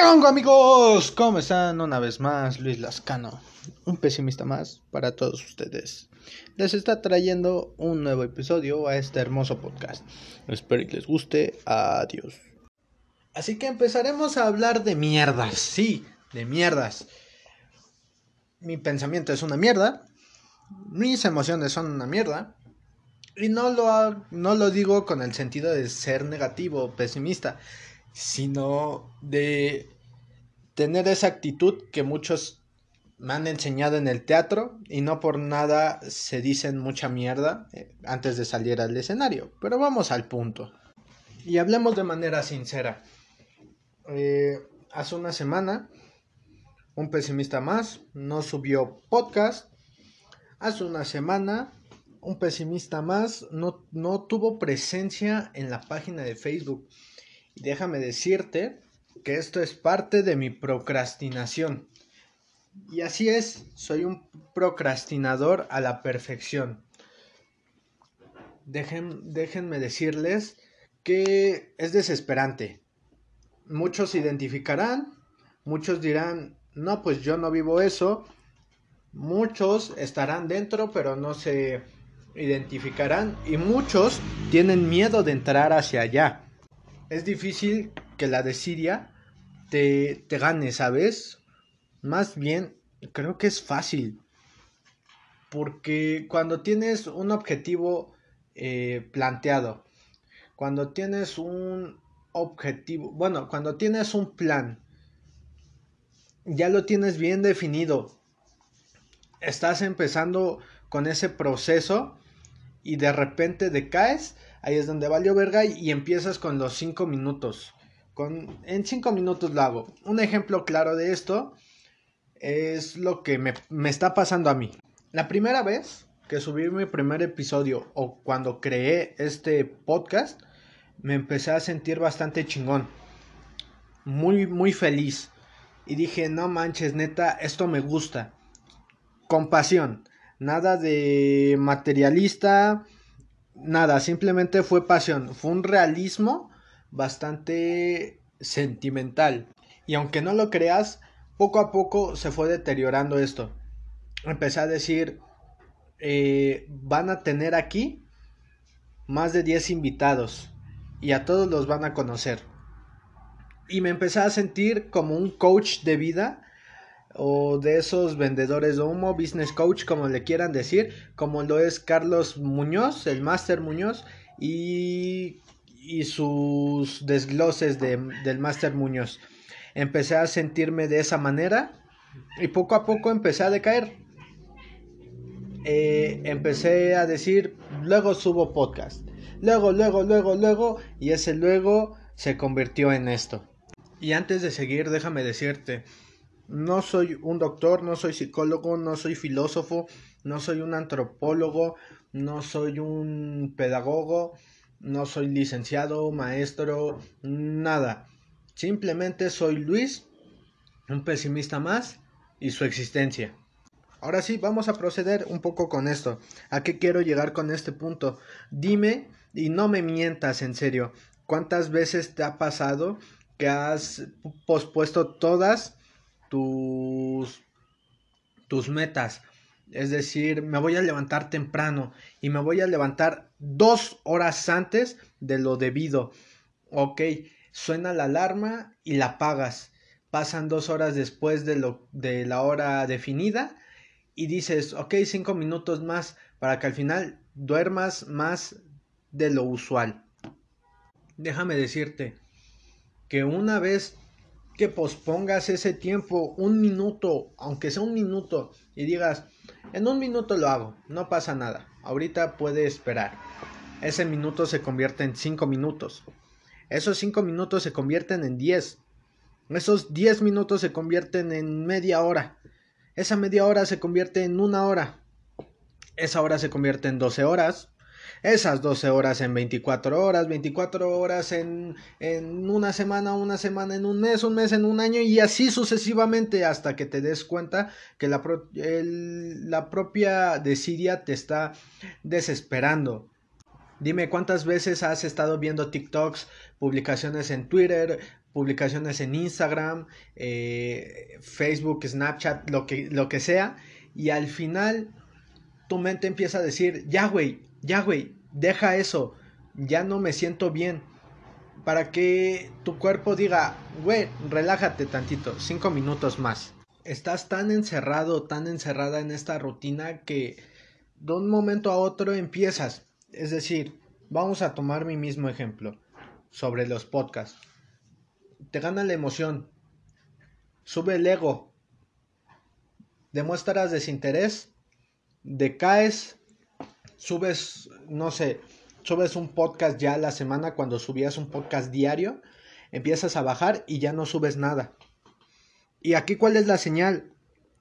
¿Qué amigos? ¿Cómo están? Una vez más, Luis Lascano, un pesimista más para todos ustedes. Les está trayendo un nuevo episodio a este hermoso podcast. Espero que les guste. Adiós. Así que empezaremos a hablar de mierdas. Sí, de mierdas. Mi pensamiento es una mierda. Mis emociones son una mierda. Y no lo, no lo digo con el sentido de ser negativo o pesimista sino de tener esa actitud que muchos me han enseñado en el teatro y no por nada se dicen mucha mierda eh, antes de salir al escenario. Pero vamos al punto. Y hablemos de manera sincera. Eh, hace una semana, un pesimista más no subió podcast. Hace una semana, un pesimista más no, no tuvo presencia en la página de Facebook. Déjame decirte que esto es parte de mi procrastinación. Y así es, soy un procrastinador a la perfección. déjenme decirles que es desesperante. Muchos identificarán, muchos dirán, no, pues yo no vivo eso. Muchos estarán dentro, pero no se identificarán. Y muchos tienen miedo de entrar hacia allá es difícil que la de Siria te, te gane, ¿sabes? Más bien, creo que es fácil. Porque cuando tienes un objetivo eh, planteado, cuando tienes un objetivo, bueno, cuando tienes un plan, ya lo tienes bien definido, estás empezando con ese proceso y de repente decaes, ahí es donde valió verga y empiezas con los 5 minutos. Con, en 5 minutos lo hago. Un ejemplo claro de esto es lo que me, me está pasando a mí. La primera vez que subí mi primer episodio o cuando creé este podcast, me empecé a sentir bastante chingón. Muy, muy feliz. Y dije, no manches, neta, esto me gusta. Compasión. Nada de materialista, nada, simplemente fue pasión, fue un realismo bastante sentimental. Y aunque no lo creas, poco a poco se fue deteriorando esto. Empecé a decir, eh, van a tener aquí más de 10 invitados y a todos los van a conocer. Y me empecé a sentir como un coach de vida o de esos vendedores de humo, business coach, como le quieran decir, como lo es Carlos Muñoz, el Master Muñoz, y, y sus desgloses de, del Master Muñoz. Empecé a sentirme de esa manera y poco a poco empecé a decaer. Eh, empecé a decir, luego subo podcast. Luego, luego, luego, luego, y ese luego se convirtió en esto. Y antes de seguir, déjame decirte, no soy un doctor, no soy psicólogo, no soy filósofo, no soy un antropólogo, no soy un pedagogo, no soy licenciado, maestro, nada. Simplemente soy Luis, un pesimista más y su existencia. Ahora sí, vamos a proceder un poco con esto. ¿A qué quiero llegar con este punto? Dime y no me mientas en serio. ¿Cuántas veces te ha pasado que has pospuesto todas tus, tus metas. Es decir, me voy a levantar temprano y me voy a levantar dos horas antes de lo debido. Ok, suena la alarma y la apagas. Pasan dos horas después de, lo, de la hora definida y dices, ok, cinco minutos más para que al final duermas más de lo usual. Déjame decirte que una vez que pospongas ese tiempo un minuto, aunque sea un minuto, y digas, en un minuto lo hago, no pasa nada, ahorita puede esperar. Ese minuto se convierte en cinco minutos. Esos cinco minutos se convierten en diez. Esos diez minutos se convierten en media hora. Esa media hora se convierte en una hora. Esa hora se convierte en doce horas esas 12 horas en 24 horas, 24 horas en, en una semana, una semana en un mes, un mes en un año y así sucesivamente hasta que te des cuenta que la, la propia desidia te está desesperando. Dime cuántas veces has estado viendo TikToks, publicaciones en Twitter, publicaciones en Instagram, eh, Facebook, Snapchat, lo que, lo que sea, y al final tu mente empieza a decir, ya güey, ya güey, deja eso, ya no me siento bien. Para que tu cuerpo diga, güey, relájate tantito, cinco minutos más. Estás tan encerrado, tan encerrada en esta rutina que de un momento a otro empiezas. Es decir, vamos a tomar mi mismo ejemplo sobre los podcasts. Te gana la emoción, sube el ego, demuestras desinterés, decaes, subes, no sé, subes un podcast ya a la semana cuando subías un podcast diario, empiezas a bajar y ya no subes nada. Y aquí cuál es la señal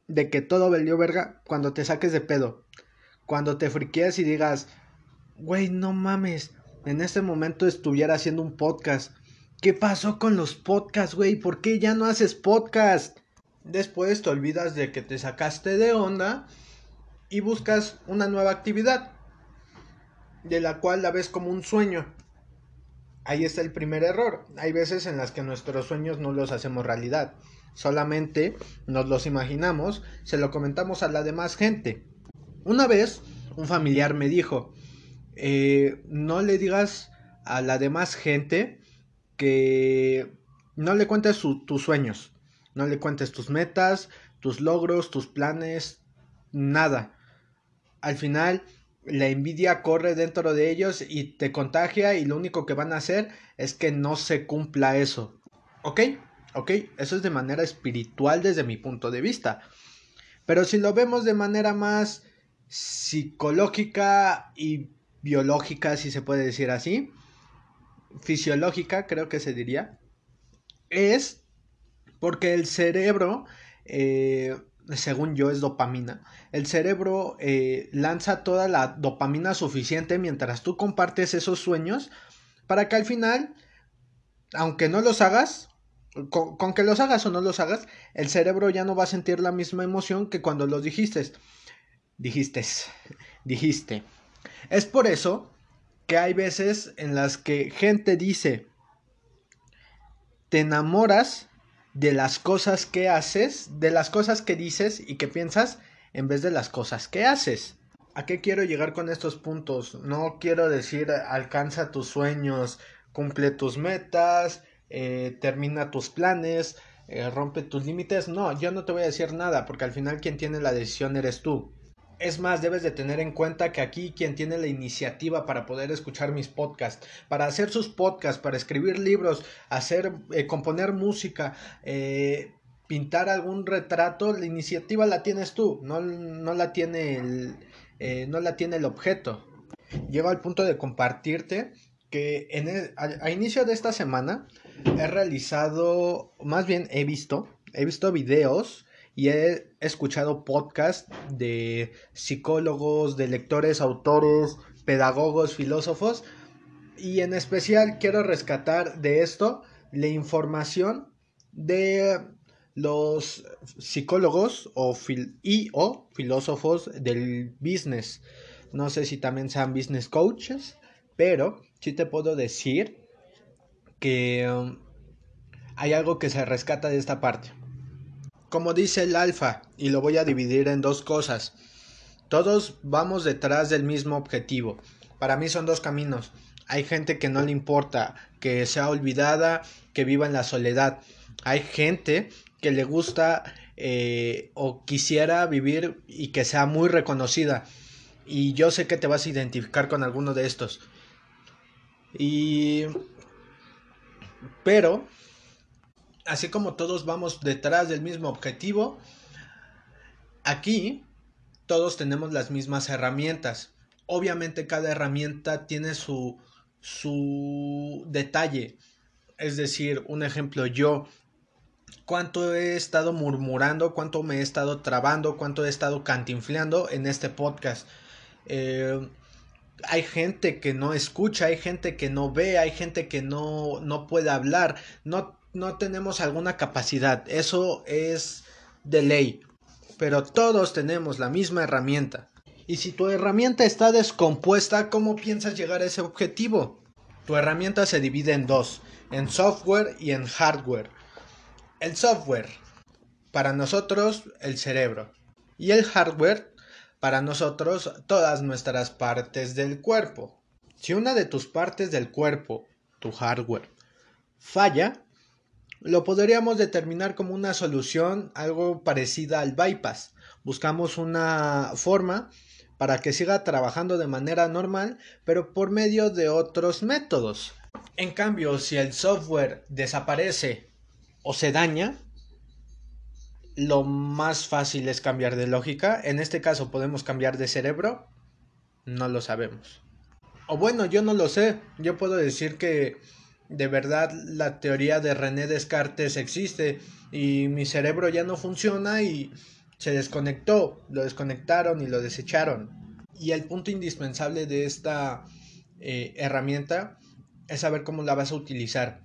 de que todo valió verga cuando te saques de pedo. Cuando te friqueas y digas, güey, no mames, en este momento estuviera haciendo un podcast. ¿Qué pasó con los podcasts, güey? ¿Por qué ya no haces podcast? Después te olvidas de que te sacaste de onda y buscas una nueva actividad, de la cual la ves como un sueño. Ahí está el primer error. Hay veces en las que nuestros sueños no los hacemos realidad. Solamente nos los imaginamos, se lo comentamos a la demás gente. Una vez, un familiar me dijo, eh, no le digas a la demás gente que no le cuentes tus sueños, no le cuentes tus metas, tus logros, tus planes, nada. Al final, la envidia corre dentro de ellos y te contagia y lo único que van a hacer es que no se cumpla eso. ¿Ok? ¿Ok? Eso es de manera espiritual desde mi punto de vista. Pero si lo vemos de manera más psicológica y biológica, si se puede decir así, fisiológica, creo que se diría, es porque el cerebro, eh, según yo, es dopamina. El cerebro eh, lanza toda la dopamina suficiente mientras tú compartes esos sueños para que al final, aunque no los hagas, con, con, que los hagas o no los hagas, el cerebro ya no va a sentir la misma emoción que cuando los dijiste. Dijiste, dijiste. Es por eso que hay veces en las que gente dice, te enamoras de las cosas que haces, de las cosas que dices y que piensas en vez de las cosas que haces. ¿A qué quiero llegar con estos puntos? No quiero decir alcanza tus sueños, cumple tus metas, eh, termina tus planes, eh, rompe tus límites. No, yo no te voy a decir nada porque al final quien tiene la decisión eres tú. Es más, debes de tener en cuenta que aquí quien tiene la iniciativa para poder escuchar mis podcasts, para hacer sus podcasts, para escribir libros, hacer, eh, componer música, eh, pintar algún retrato, la iniciativa la tienes tú, no, no la tiene el, eh, no la tiene el objeto. Llego al punto de compartirte que en a inicio de esta semana he realizado, más bien he visto, he visto videos y he escuchado podcasts de psicólogos, de lectores, autores, pedagogos, filósofos y en especial quiero rescatar de esto la información de los psicólogos o y o filósofos del business. No sé si también sean business coaches, pero sí te puedo decir que um, hay algo que se rescata de esta parte. Como dice el alfa, y lo voy a dividir en dos cosas. Todos vamos detrás del mismo objetivo. Para mí son dos caminos. Hay gente que no le importa que sea olvidada, que viva en la soledad. Hay gente que le gusta eh, o quisiera vivir y que sea muy reconocida. Y yo sé que te vas a identificar con alguno de estos. Y... Pero así como todos vamos detrás del mismo objetivo, aquí todos tenemos las mismas herramientas. Obviamente cada herramienta tiene su, su detalle. Es decir, un ejemplo, yo cuánto he estado murmurando, cuánto me he estado trabando, cuánto he estado cantinfleando en este podcast. Eh, hay gente que no escucha, hay gente que no ve, hay gente que no, no puede hablar. No no tenemos alguna capacidad, eso es de ley, pero todos tenemos la misma herramienta. Y si tu herramienta está descompuesta, ¿cómo piensas llegar a ese objetivo? Tu herramienta se divide en dos, en software y en hardware. El software, para nosotros, el cerebro. Y el hardware, para nosotros, todas nuestras partes del cuerpo. Si una de tus partes del cuerpo, tu hardware, falla, lo podríamos determinar como una solución algo parecida al bypass. Buscamos una forma para que siga trabajando de manera normal, pero por medio de otros métodos. En cambio, si el software desaparece o se daña, lo más fácil es cambiar de lógica. En este caso podemos cambiar de cerebro. No lo sabemos. O bueno, yo no lo sé. Yo puedo decir que de verdad la teoría de René Descartes existe y mi cerebro ya no funciona y se desconectó, lo desconectaron y lo desecharon. Y el punto indispensable de esta eh, herramienta es saber cómo la vas a utilizar.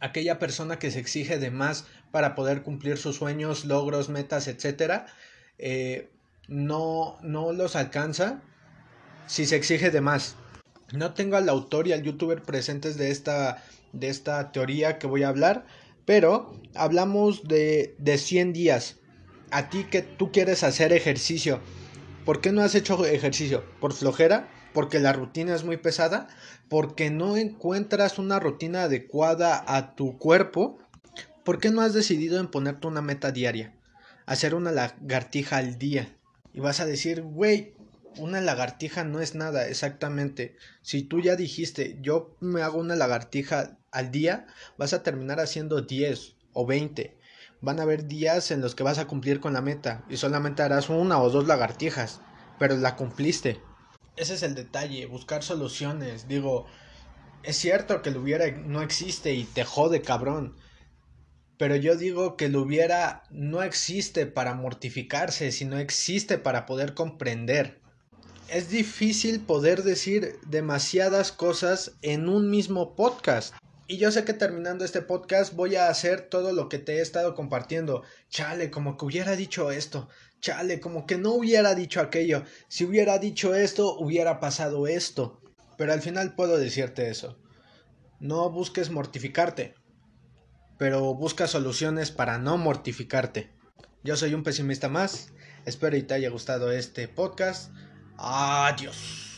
Aquella persona que se exige de más para poder cumplir sus sueños, logros, metas, etc., eh, no, no los alcanza si se exige de más. No tengo al autor y al youtuber presentes de esta, de esta teoría que voy a hablar, pero hablamos de, de 100 días a ti que tú quieres hacer ejercicio, ¿por qué no has hecho ejercicio? ¿Por flojera? ¿Porque la rutina es muy pesada? ¿Porque no encuentras una rutina adecuada a tu cuerpo? ¿Por qué no has decidido en ponerte una meta diaria? Hacer una lagartija al día. Y vas a decir, güey, una lagartija no es nada, exactamente. Si tú ya dijiste, yo me hago una lagartija al día, vas a terminar haciendo 10 o 20 van a haber días en los que vas a cumplir con la meta y solamente harás una o dos lagartijas, pero la cumpliste. Ese es el detalle, buscar soluciones. Digo, es cierto que lo hubiera no existe y te jode cabrón. Pero yo digo que lo hubiera no existe para mortificarse, sino existe para poder comprender. Es difícil poder decir demasiadas cosas en un mismo podcast. Y yo sé que terminando este podcast voy a hacer todo lo que te he estado compartiendo. Chale, como que hubiera dicho esto. Chale, como que no hubiera dicho aquello. Si hubiera dicho esto, hubiera pasado esto. Pero al final puedo decirte eso. No busques mortificarte, pero busca soluciones para no mortificarte. Yo soy un pesimista más. Espero y te haya gustado este podcast. Adiós.